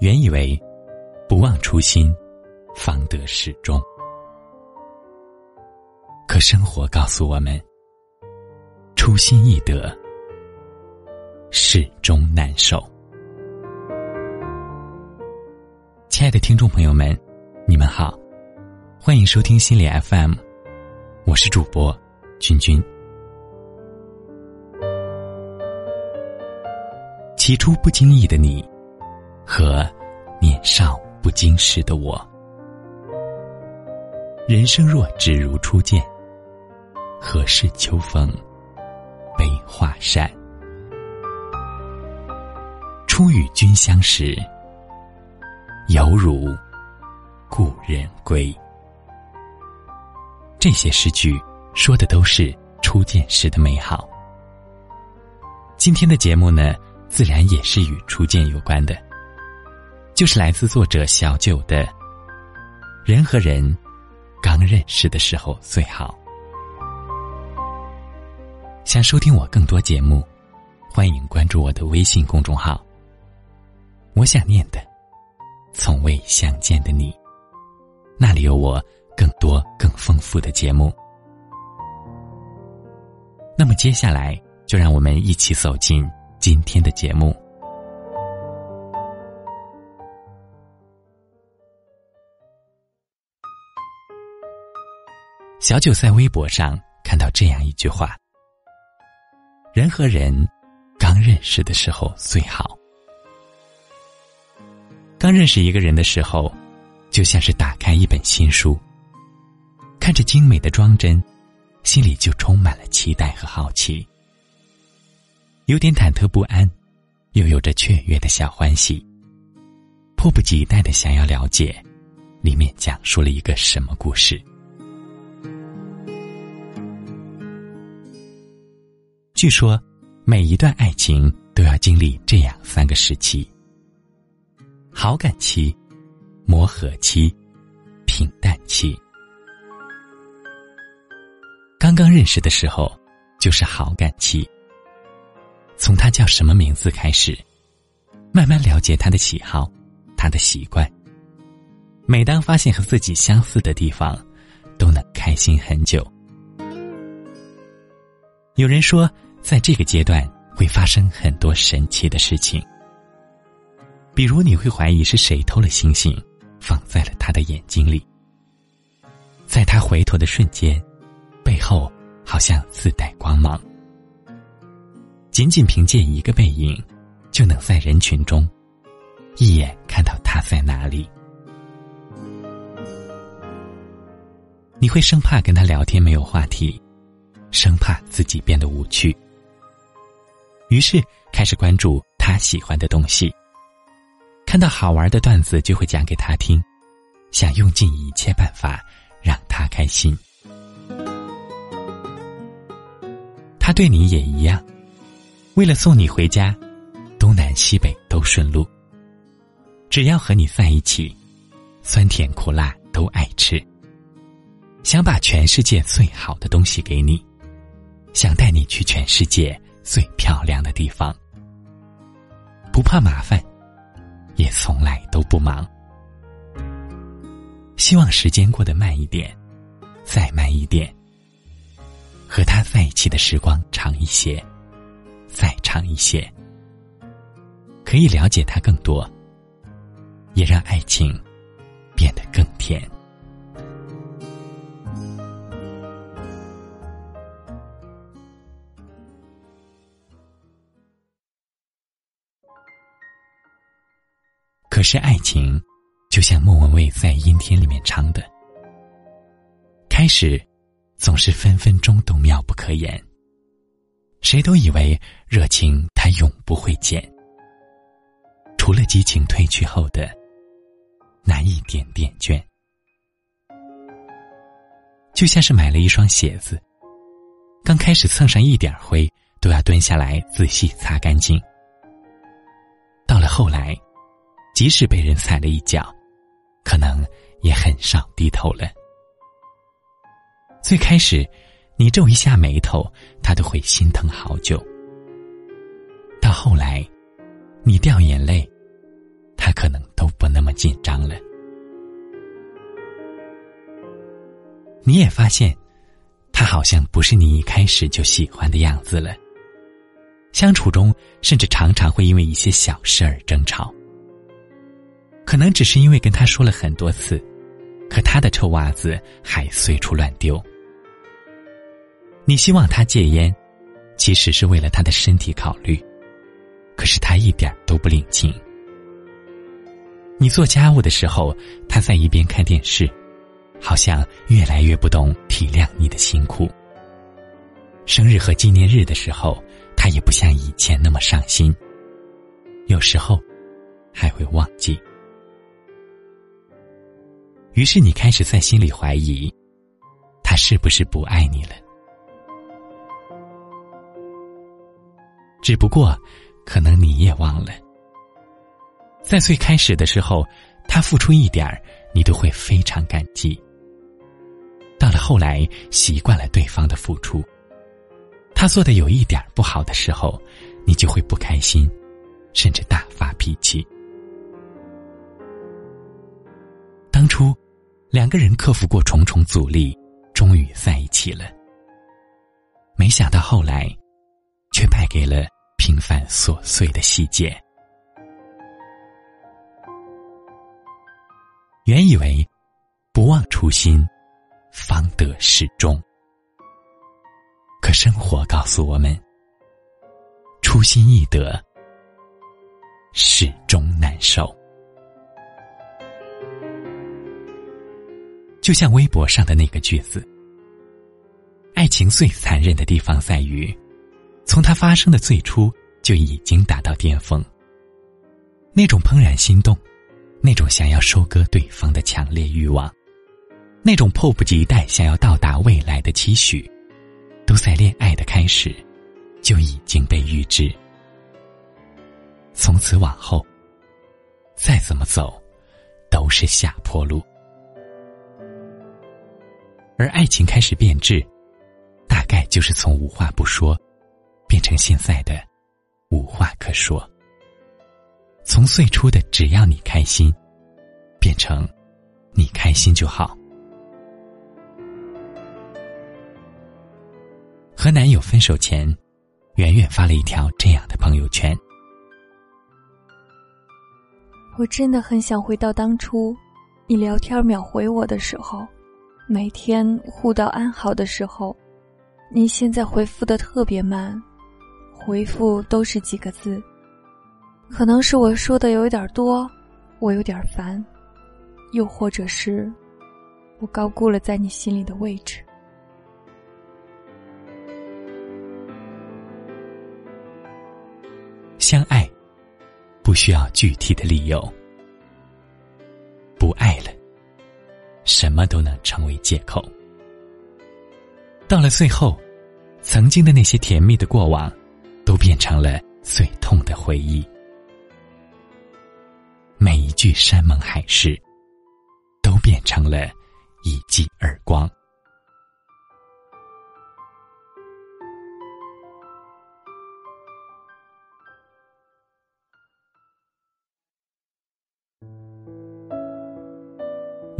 原以为不忘初心，方得始终。可生活告诉我们，初心易得，始终难守。亲爱的听众朋友们，你们好，欢迎收听心理 FM，我是主播君君。起初不经意的你，和年少不经事的我，人生若只如初见，何事秋风悲画扇？初与君相识，犹如故人归。这些诗句说的都是初见时的美好。今天的节目呢？自然也是与初见有关的，就是来自作者小九的“人和人刚认识的时候最好”。想收听我更多节目，欢迎关注我的微信公众号。我想念的，从未相见的你，那里有我更多更丰富的节目。那么接下来，就让我们一起走进。今天的节目，小九在微博上看到这样一句话：“人和人刚认识的时候最好。刚认识一个人的时候，就像是打开一本新书，看着精美的装帧，心里就充满了期待和好奇。”有点忐忑不安，又有着雀跃的小欢喜。迫不及待的想要了解，里面讲述了一个什么故事？据说，每一段爱情都要经历这样三个时期：好感期、磨合期、平淡期。刚刚认识的时候，就是好感期。从他叫什么名字开始，慢慢了解他的喜好，他的习惯。每当发现和自己相似的地方，都能开心很久。有人说，在这个阶段会发生很多神奇的事情，比如你会怀疑是谁偷了星星，放在了他的眼睛里，在他回头的瞬间，背后好像自带光芒。仅仅凭借一个背影，就能在人群中一眼看到他在哪里。你会生怕跟他聊天没有话题，生怕自己变得无趣，于是开始关注他喜欢的东西。看到好玩的段子就会讲给他听，想用尽一切办法让他开心。他对你也一样。为了送你回家，东南西北都顺路。只要和你在一起，酸甜苦辣都爱吃。想把全世界最好的东西给你，想带你去全世界最漂亮的地方。不怕麻烦，也从来都不忙。希望时间过得慢一点，再慢一点。和他在一起的时光长一些。再长一些，可以了解他更多，也让爱情变得更甜。可是爱情，就像莫文蔚在《阴天》里面唱的，开始总是分分钟都妙不可言。谁都以为热情它永不会减，除了激情褪去后的那一点点倦，就像是买了一双鞋子，刚开始蹭上一点灰都要蹲下来仔细擦干净，到了后来，即使被人踩了一脚，可能也很少低头了。最开始。你皱一下眉头，他都会心疼好久。到后来，你掉眼泪，他可能都不那么紧张了。你也发现，他好像不是你一开始就喜欢的样子了。相处中，甚至常常会因为一些小事而争吵。可能只是因为跟他说了很多次，可他的臭袜子还随处乱丢。你希望他戒烟，其实是为了他的身体考虑，可是他一点都不领情。你做家务的时候，他在一边看电视。好像越来越不懂体谅你的辛苦。生日和纪念日的时候，他也不像以前那么上心。有时候，还会忘记。于是你开始在心里怀疑，他是不是不爱你了？只不过，可能你也忘了，在最开始的时候，他付出一点儿，你都会非常感激。到了后来，习惯了对方的付出，他做的有一点不好的时候，你就会不开心，甚至大发脾气。当初，两个人克服过重重阻力，终于在一起了。没想到后来，却败给了平凡琐碎的细节。原以为，不忘初心。方得始终。可生活告诉我们，初心易得，始终难受。就像微博上的那个句子：“爱情最残忍的地方在于，从它发生的最初就已经达到巅峰。那种怦然心动，那种想要收割对方的强烈欲望。”那种迫不及待想要到达未来的期许，都在恋爱的开始就已经被预知。从此往后，再怎么走，都是下坡路。而爱情开始变质，大概就是从无话不说，变成现在的无话可说。从最初的只要你开心，变成你开心就好。和男友分手前，圆圆发了一条这样的朋友圈：“我真的很想回到当初，你聊天秒回我的时候，每天互道安好的时候。你现在回复的特别慢，回复都是几个字。可能是我说的有点多，我有点烦，又或者是我高估了在你心里的位置。”相爱，不需要具体的理由；不爱了，什么都能成为借口。到了最后，曾经的那些甜蜜的过往，都变成了最痛的回忆。每一句山盟海誓，都变成了一记耳光。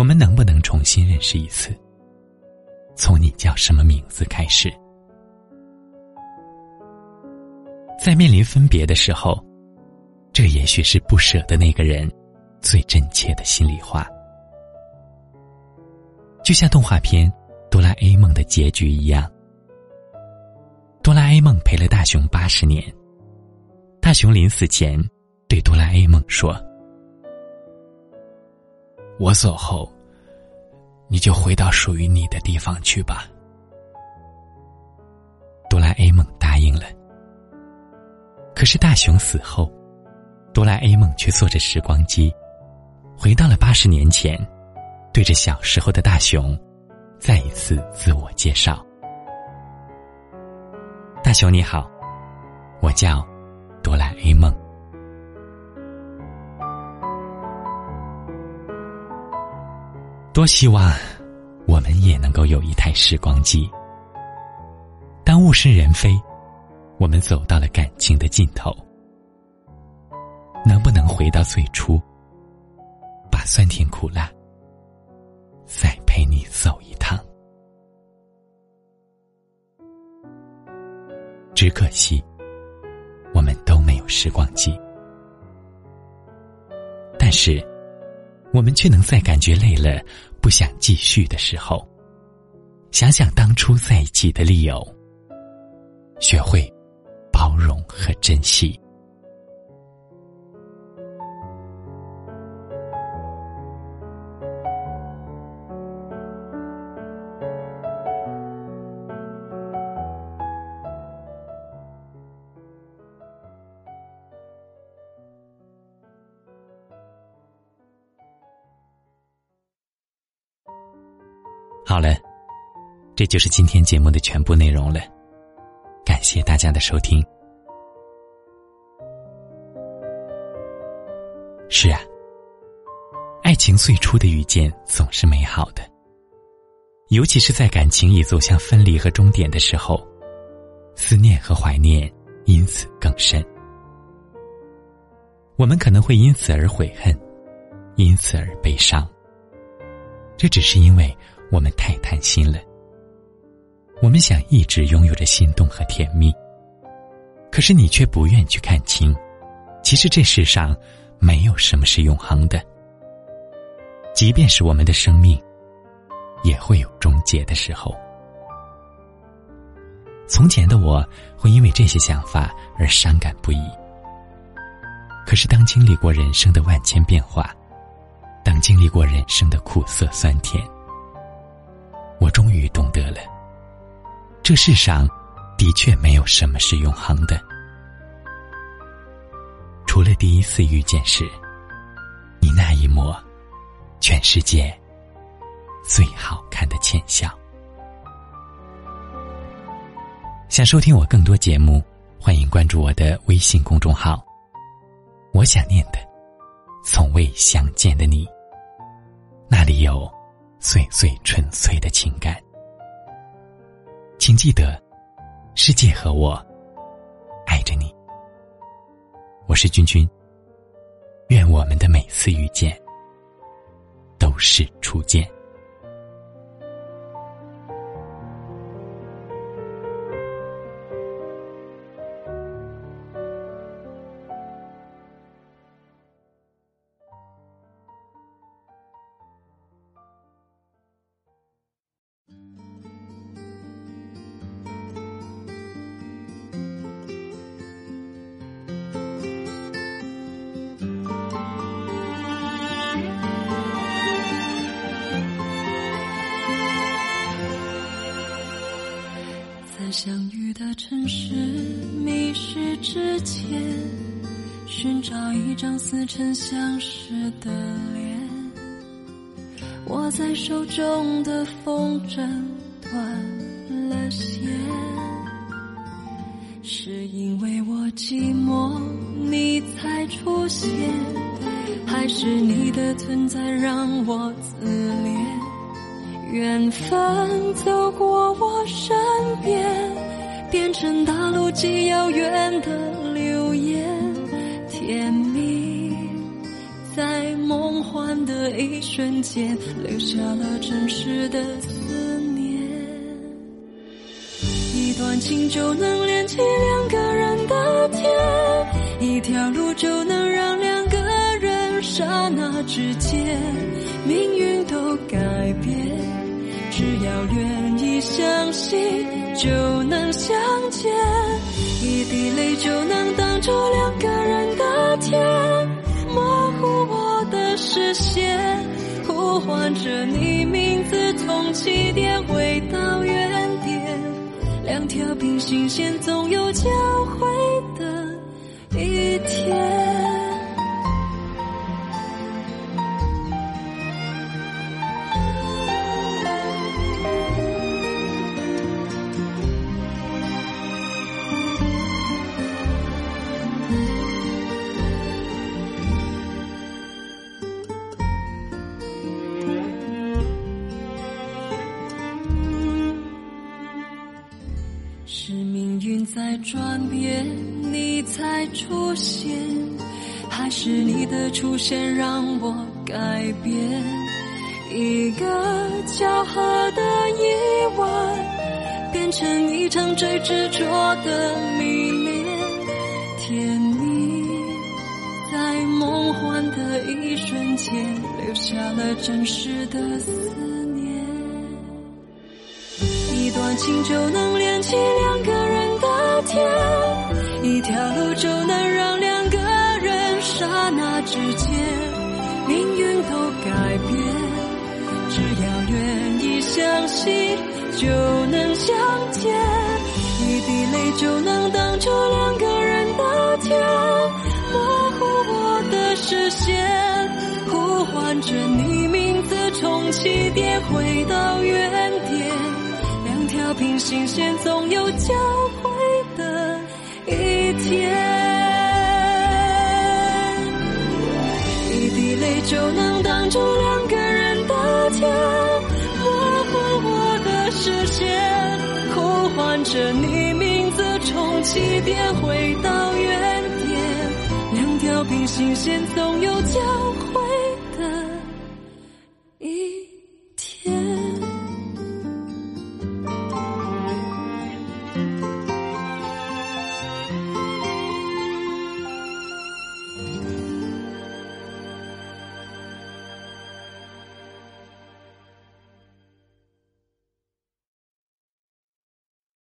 我们能不能重新认识一次？从你叫什么名字开始？在面临分别的时候，这也许是不舍的那个人最真切的心里话。就像动画片《哆啦 A 梦》的结局一样，哆啦 A 梦陪了大雄八十年，大雄临死前对哆啦 A 梦说。我走后，你就回到属于你的地方去吧。哆啦 A 梦答应了。可是大雄死后，哆啦 A 梦却坐着时光机，回到了八十年前，对着小时候的大雄，再一次自我介绍：“大雄你好，我叫哆啦 A 梦。”多希望我们也能够有一台时光机。当物是人非，我们走到了感情的尽头，能不能回到最初，把酸甜苦辣再陪你走一趟。只可惜，我们都没有时光机。但是，我们却能在感觉累了、不想继续的时候，想想当初在一起的理由，学会包容和珍惜。就是今天节目的全部内容了。感谢大家的收听。是啊，爱情最初的遇见总是美好的，尤其是在感情已走向分离和终点的时候，思念和怀念因此更深。我们可能会因此而悔恨，因此而悲伤。这只是因为。我们太贪心了，我们想一直拥有着心动和甜蜜，可是你却不愿去看清，其实这世上没有什么是永恒的，即便是我们的生命，也会有终结的时候。从前的我会因为这些想法而伤感不已，可是当经历过人生的万千变化，当经历过人生的苦涩酸甜。我终于懂得了，这世上的确没有什么是永恒的，除了第一次遇见时，你那一抹全世界最好看的浅笑。想收听我更多节目，欢迎关注我的微信公众号。我想念的，从未相见的你，那里有。最最纯粹的情感，请记得，世界和我爱着你。我是君君，愿我们的每次遇见都是初见。前，寻找一张似曾相识的脸。握在手中的风筝断了线，是因为我寂寞你才出现，还是你的存在让我自恋？缘分走过我身边，变成大陆极遥远的的一瞬间，留下了真实的思念。一段情就能连起两个人的天，一条路就能让两个人刹那之间，命运都改变。只要愿意相信，就能相见。一滴泪就能挡住两个人的天，视线，呼唤着你名字，从起点回到原点。两条平行线，总有交汇的一天。出现，还是你的出现让我改变，一个巧合的意外，变成一场最执着的迷恋，甜蜜在梦幻的一瞬间，留下了真实的思念。一段情就能连起两个，一条路就能让两个人刹那之间命运都改变。只要愿意相信，就能相见。一滴泪就能挡住两个人的天，模糊我的视线，呼唤着你名字，从起点回到原点。两条平行线总有交汇天，一滴泪就能挡住两个人的天，模糊我的视线，呼唤着你名字，从起点回到原点。两条平行线总有交汇点